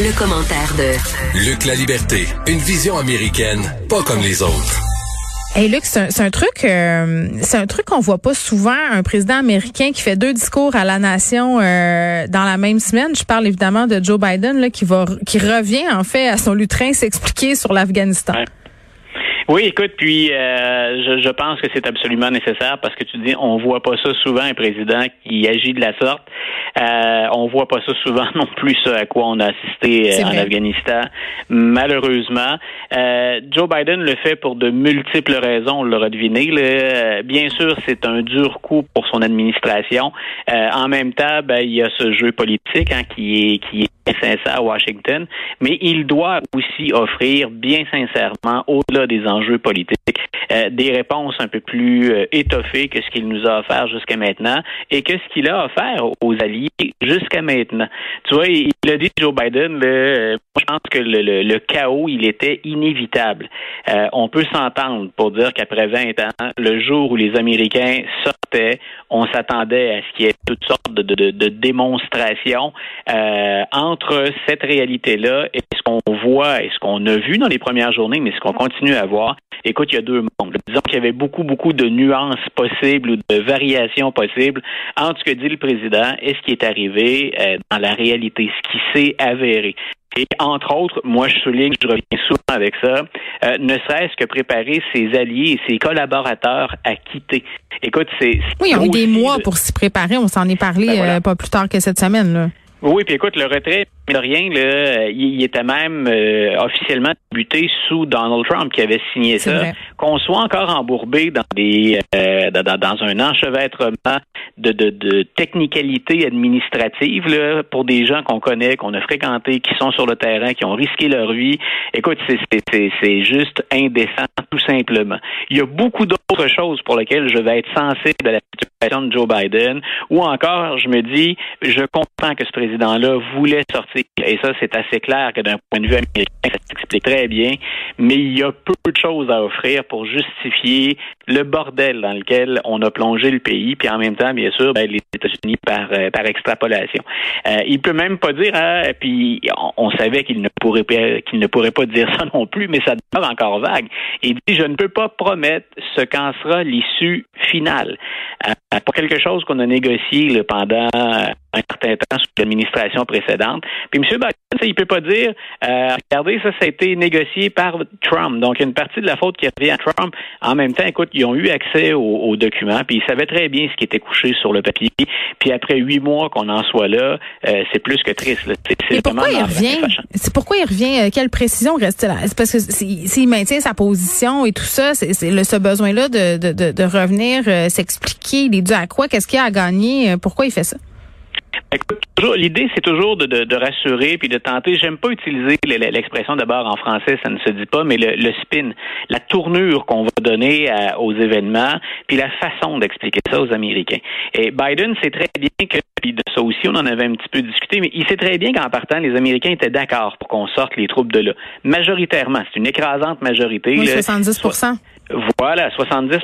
Le commentaire de Luc La Liberté, une vision américaine, pas comme les autres. Hey Luc, c'est un, truc, euh, c'est un truc qu'on voit pas souvent. Un président américain qui fait deux discours à la nation euh, dans la même semaine. Je parle évidemment de Joe Biden là, qui va, qui revient en fait à son lutrin s'expliquer sur l'Afghanistan. Oui, écoute, puis euh, je, je, pense que c'est absolument nécessaire parce que tu dis on voit pas ça souvent un président qui agit de la sorte. Euh, on voit pas ça souvent non plus ce à quoi on a assisté euh, en Afghanistan. Malheureusement, euh, Joe Biden le fait pour de multiples raisons. On l'aura deviné. Là. Bien sûr, c'est un dur coup pour son administration. en même temps, ben, il y a ce jeu politique hein, qui est qui est sincère à Washington, mais il doit aussi offrir bien sincèrement, au-delà des enjeux politiques, euh, des réponses un peu plus euh, étoffées que ce qu'il nous a offert jusqu'à maintenant et que ce qu'il a offert aux alliés jusqu'à maintenant. Tu vois, il, a dit Joe Biden, le, je pense que le, chaos, il était inévitable. Euh, on peut s'entendre pour dire qu'après 20 ans, le jour où les Américains on s'attendait à ce qu'il y ait toutes sortes de, démonstrations entre entre cette réalité-là et ce qu'on voit et ce qu'on a vu dans les premières journées, mais ce qu'on continue à voir, écoute, il y a deux mondes. Disons qu'il y avait beaucoup, beaucoup de nuances possibles ou de variations possibles entre ce que dit le président et ce qui est arrivé euh, dans la réalité, ce qui s'est avéré. Et entre autres, moi je souligne, je reviens souvent avec ça, euh, ne serait-ce que préparer ses alliés et ses collaborateurs à quitter. Écoute, c'est... Oui, on a eu des mois pour s'y préparer, on s'en est parlé ben euh, pas plus tard que cette semaine. Là. Oui, puis écoute, le retrait de rien, là, il, était même euh, officiellement débuté sous Donald Trump qui avait signé ça. Qu'on soit encore embourbé dans des euh, dans, dans, un enchevêtrement de, de, de technicalité administrative là, pour des gens qu'on connaît, qu'on a fréquentés, qui sont sur le terrain, qui ont risqué leur vie. Écoute, c'est juste indécent, tout simplement. Il y a beaucoup d'autres choses pour lesquelles je vais être sensible à la situation de Joe Biden, ou encore, je me dis, je comprends que ce président-là voulait sortir, et ça, c'est assez clair que d'un point de vue américain, ça s'explique très bien, mais il y a peu de choses à offrir pour justifier le bordel dans lequel on a plongé le pays, puis en même temps, bien sûr, ben, les États-Unis par, euh, par extrapolation. Euh, il peut même pas dire, hein, puis on, savait qu'il ne pourrait qu'il ne pourrait pas dire ça non plus, mais ça demeure encore vague. Il dit, je ne peux pas promettre ce qu'en sera l'issue finale. Euh, pour quelque chose qu'on a négocié pendant un certain temps sous l'administration précédente. Puis M. Biden, il peut pas dire, euh, regardez, ça, ça a été négocié par Trump. Donc, une partie de la faute qui revient à Trump. En même temps, écoute, ils ont eu accès aux, documents, puis ils savaient très bien ce qui était couché sur le papier. Puis après huit mois qu'on en soit là, euh, c'est plus que triste. C'est pourquoi il revient? C'est pourquoi il revient? Euh, quelle précision reste là? C'est parce que s'il maintient sa position et tout ça, c'est ce besoin-là de, de, de, de, revenir s'expliquer, il est dû à quoi? Qu'est-ce qu'il a à gagner? Pourquoi il fait ça? Écoute, l'idée, c'est toujours de, de, de, rassurer puis de tenter. J'aime pas utiliser l'expression d'abord en français, ça ne se dit pas, mais le, le spin, la tournure qu'on va donner aux événements, puis la façon d'expliquer ça aux Américains. Et Biden sait très bien que, puis de ça aussi, on en avait un petit peu discuté, mais il sait très bien qu'en partant, les Américains étaient d'accord pour qu'on sorte les troupes de là. Majoritairement, c'est une écrasante majorité. Oui, 70 voilà, 70%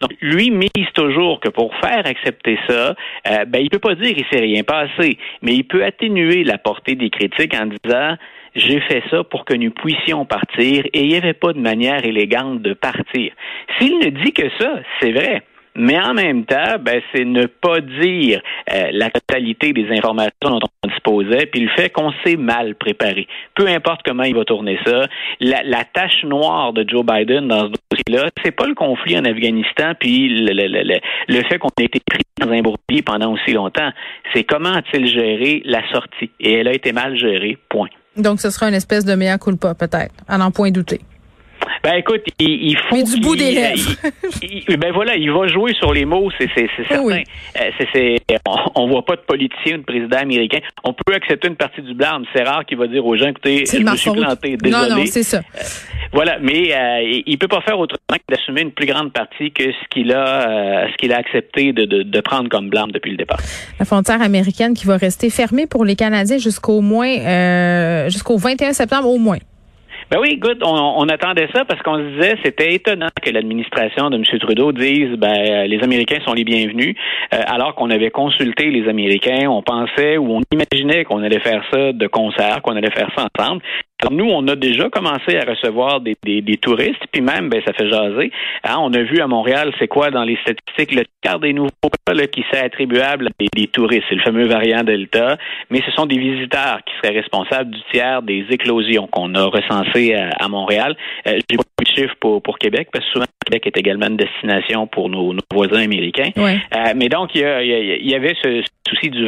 Donc, lui mise toujours que pour faire accepter ça, euh, ben, il peut pas dire qu'il s'est rien passé, mais il peut atténuer la portée des critiques en disant j'ai fait ça pour que nous puissions partir et il n'y avait pas de manière élégante de partir. S'il ne dit que ça, c'est vrai. Mais en même temps, ben, c'est ne pas dire euh, la totalité des informations dont on disposait, puis le fait qu'on s'est mal préparé. Peu importe comment il va tourner ça, la, la tâche noire de Joe Biden dans ce dossier-là, c'est pas le conflit en Afghanistan, puis le, le, le, fait qu'on ait été pris dans un bourbier pendant aussi longtemps. C'est comment a-t-il géré la sortie? Et elle a été mal gérée, point. Donc, ce sera une espèce de meilleur culpa, peut-être, à n'en point douter. Ben écoute, il, il faut. Mais du bout des lèvres. ben voilà, il va jouer sur les mots, c'est certain. Oui. Euh, on, voit pas de politicien, de président américain. On peut accepter une partie du blâme. C'est rare qu'il va dire aux gens, écoutez, je me suis planté, désolé. Non, non, c'est ça. Euh, voilà, mais euh, il peut pas faire autrement que d'assumer une plus grande partie que ce qu'il a, ce qu'il a accepté de, de, de, prendre comme blâme depuis le départ. La frontière américaine qui va rester fermée pour les Canadiens jusqu'au moins, jusqu'au 21 septembre au moins. Ben oui, écoute, on, attendait ça parce qu'on se disait c'était étonnant que l'administration de M. Trudeau dise ben les Américains sont les bienvenus, euh, alors qu'on avait consulté les Américains, on pensait ou on imaginait qu'on allait faire ça de concert, qu'on allait faire ça ensemble. Alors nous, on a déjà commencé à recevoir des, des, touristes, puis même, ben, ça fait jaser. Hein, on a vu à Montréal, c'est quoi dans les statistiques, le quart des nouveaux cas là, qui seraient attribuables à des, touristes. C'est le fameux variant Delta, mais ce sont des visiteurs qui seraient responsables du tiers des éclosions qu'on a recensées à, Montréal. Euh, J'ai pas de chiffres pour, pour Québec, parce que souvent, Québec est également une destination pour nos, nos voisins américains. Ouais. Euh, mais donc, il y, y, avait ce souci du.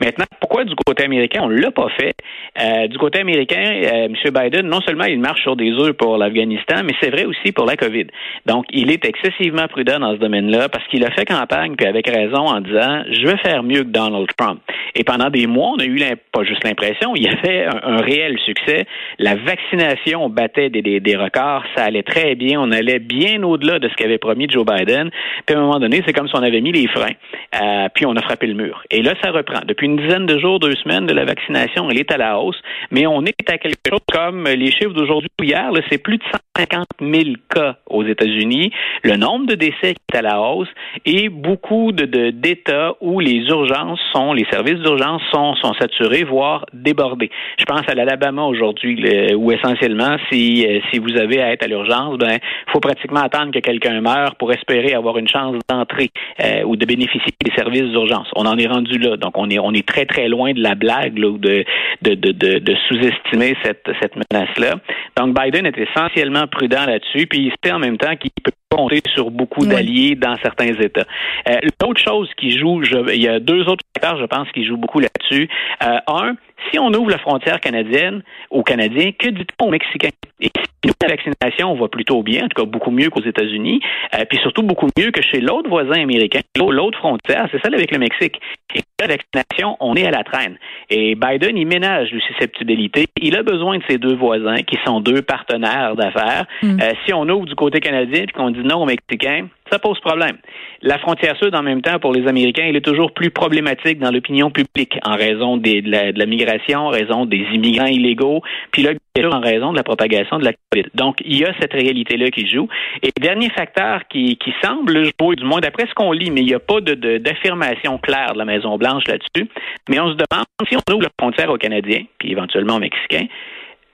Maintenant, pourquoi du côté américain, on l'a pas fait? Euh, du côté américain, euh, M. Biden, non seulement il marche sur des œufs pour l'Afghanistan, mais c'est vrai aussi pour la COVID. Donc, il est excessivement prudent dans ce domaine-là parce qu'il a fait campagne, puis avec raison, en disant je veux faire mieux que Donald Trump. Et pendant des mois, on a eu pas juste l'impression, il y avait un, réel succès. La vaccination battait des, des, records, ça allait très bien, on allait bien au-delà de ce qu'avait promis Joe Biden. Puis à un moment donné, c'est comme si on avait mis les freins, euh, puis on a frappé le mur. Et là, ça reprend. Depuis une dizaine de jours, deux semaines de la vaccination, elle est à la hausse, mais on est à quelque chose comme les chiffres d'aujourd'hui ou hier, c'est plus de 150 000 cas aux États-Unis. Le nombre de décès est à la hausse et beaucoup de, d'États où les urgences sont, les services d'urgence sont, saturés, voire débordés. Je pense à l'Alabama aujourd'hui, où essentiellement, si, euh, si vous avez à être à l'urgence, ben, faut pratiquement attendre que quelqu'un meure pour espérer avoir une chance d'entrer euh, ou de bénéficier des services d'urgence. On en est rendu là. Donc, on est, on est très, très loin de la blague ou de, de, sous-estimer cette, cette menace-là. Donc, Biden est essentiellement prudent là-dessus, puis il sait en même temps qu'il peut compter sur beaucoup d'alliés dans certains États. Euh, L'autre chose qui joue, il y a deux autres facteurs, je pense, qui jouent beaucoup là-dessus. Euh, un, si on ouvre la frontière canadienne aux Canadiens, que dit-on aux Mexicains? Et si la vaccination va plutôt bien, en tout cas beaucoup mieux qu'aux États-Unis, euh, puis surtout beaucoup mieux que chez l'autre voisin américain, l'autre frontière, c'est celle avec le Mexique. Et la vaccination, on est à la traîne. Et Biden, il ménage lui susceptibilité. Il a besoin de ses deux voisins, qui sont deux partenaires d'affaires. Mm. Euh, si on ouvre du côté canadien et qu'on dit non aux Mexicains, ça pose problème. La frontière sud, en même temps, pour les Américains, elle est toujours plus problématique dans l'opinion publique en raison de, la, migration, en raison des immigrants illégaux, puis là, en raison de la propagation de la COVID. Donc, il y a cette réalité-là qui joue. Et dernier facteur qui, qui semble jouer, du moins d'après ce qu'on lit, mais il n'y a pas d'affirmation claire de la Maison-Blanche là-dessus, mais on se demande si on ouvre la frontière aux Canadiens, puis éventuellement aux Mexicains,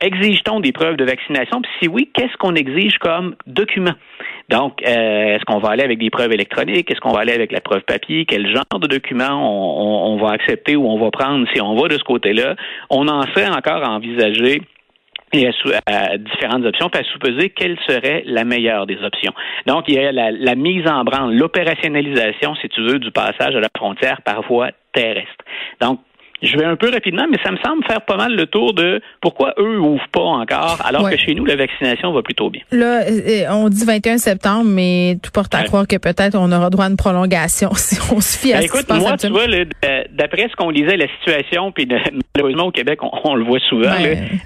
exige-t-on des preuves de vaccination? Puis si oui, qu'est-ce qu'on exige comme document? Donc, euh, est-ce qu'on va aller avec des preuves électroniques? Est-ce qu'on va aller avec la preuve papier? Quel genre de document on, va accepter ou on va prendre si on va de ce côté-là? On en fait encore à envisager et à, différentes options, puis à sous-peser quelle serait la meilleure des options. Donc, il y a la, la mise en branle, l'opérationnalisation, si tu veux, du passage à la frontière par voie terrestre. Donc, je vais un peu rapidement, mais ça me semble faire pas mal le tour de pourquoi eux ouvrent pas encore, alors que chez nous, la vaccination va plutôt bien. Là, euh, on dit 21 septembre, mais tout porte à croire que peut-être on aura droit à une prolongation si on se fie à ben, écoute, moi, tu vois, d'après ce qu'on lisait, la situation, puis malheureusement au Québec, on, le voit souvent,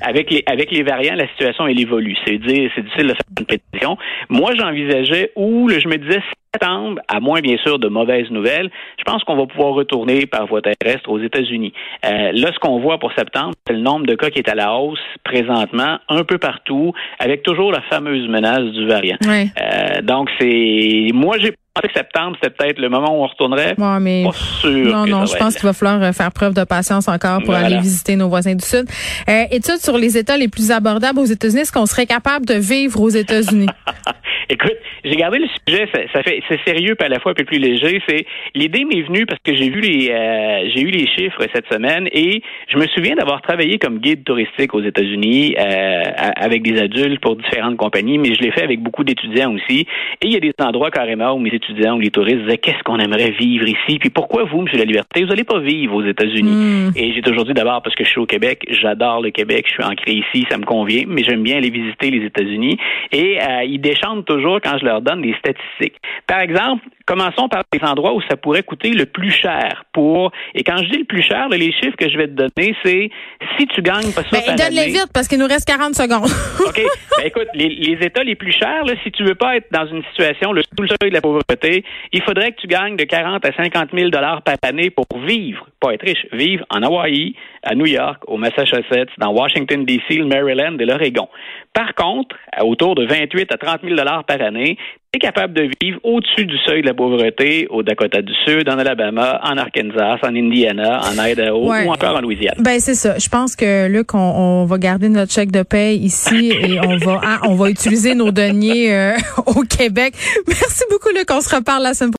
avec les avec les variants, la situation elle évolue. C'est dire, c'est difficile de faire une prédiction. Moi, j'envisageais où, je me disais septembre, à moins bien sûr de mauvaises nouvelles, je pense qu'on va pouvoir retourner par voie terrestre aux États-Unis. Euh, là, ce qu'on voit pour septembre, c'est le nombre de cas qui est à la hausse présentement, un peu partout, avec toujours la fameuse menace du variant. Euh, donc, c'est moi j'ai pensé que septembre, c'est peut-être le moment où on retournerait. Ouais, mais... Pas sûr. Non, non, je pense qu'il va falloir euh, faire preuve de patience encore pour aller visiter nos voisins du Sud. Euh, étude sur les États les plus abordables aux États-Unis. Est-ce qu'on serait capable de vivre aux États-Unis? Écoute, j'ai gardé le sujet, ça, fait c'est sérieux puis à la fois un peu plus léger. C'est l'idée m'est venue parce que j'ai vu les euh, j'ai eu les chiffres cette semaine et je me souviens d'avoir travaillé comme guide touristique aux États-Unis euh, avec des adultes pour différentes compagnies, mais je l'ai fait avec beaucoup d'étudiants aussi. Et il y a des endroits carrément où mes étudiants ou les touristes disaient qu'est-ce qu'on aimerait vivre ici, puis pourquoi vous, Monsieur la Liberté, vous n'allez pas vivre aux États-Unis. Hmm. Et j'ai aujourd'hui d'abord parce que je suis au Québec, j'adore le Québec, je suis ancré ici, ça me convient, mais j'aime bien aller visiter les États-Unis. Et euh, ils déchantent toujours quand je leur donne des statistiques. Par exemple, commençons par les endroits où ça pourrait coûter le plus cher pour. Et quand je dis le plus cher, les chiffres que je vais te donner, c'est si tu gagnes pas ça. Ben, donne-les vite parce qu'il nous reste 40 secondes. OK. Ben, écoute, les, les, États les plus chers, là, si tu veux pas être dans une situation le sous le seuil de la pauvreté, il faudrait que tu gagnes de 40 à 50 000 dollars par année pour vivre, pas être riche, vivre en Hawaï, à New York, au Massachusetts, dans Washington D.C., le Maryland et l'Oregon. Par contre, à autour de 28 à 30 000 dollars par année, est capable de vivre au-dessus du seuil de la pauvreté au Dakota du Sud, en Alabama, en Arkansas, en Indiana, en Idaho ou encore en Louisiane. Ben c'est ça. Je pense que Luc, on, on, va garder notre chèque de paie ici et on va hein, on va utiliser nos deniers euh, au Québec. Merci beaucoup Luc. On se reparle la semaine prochaine.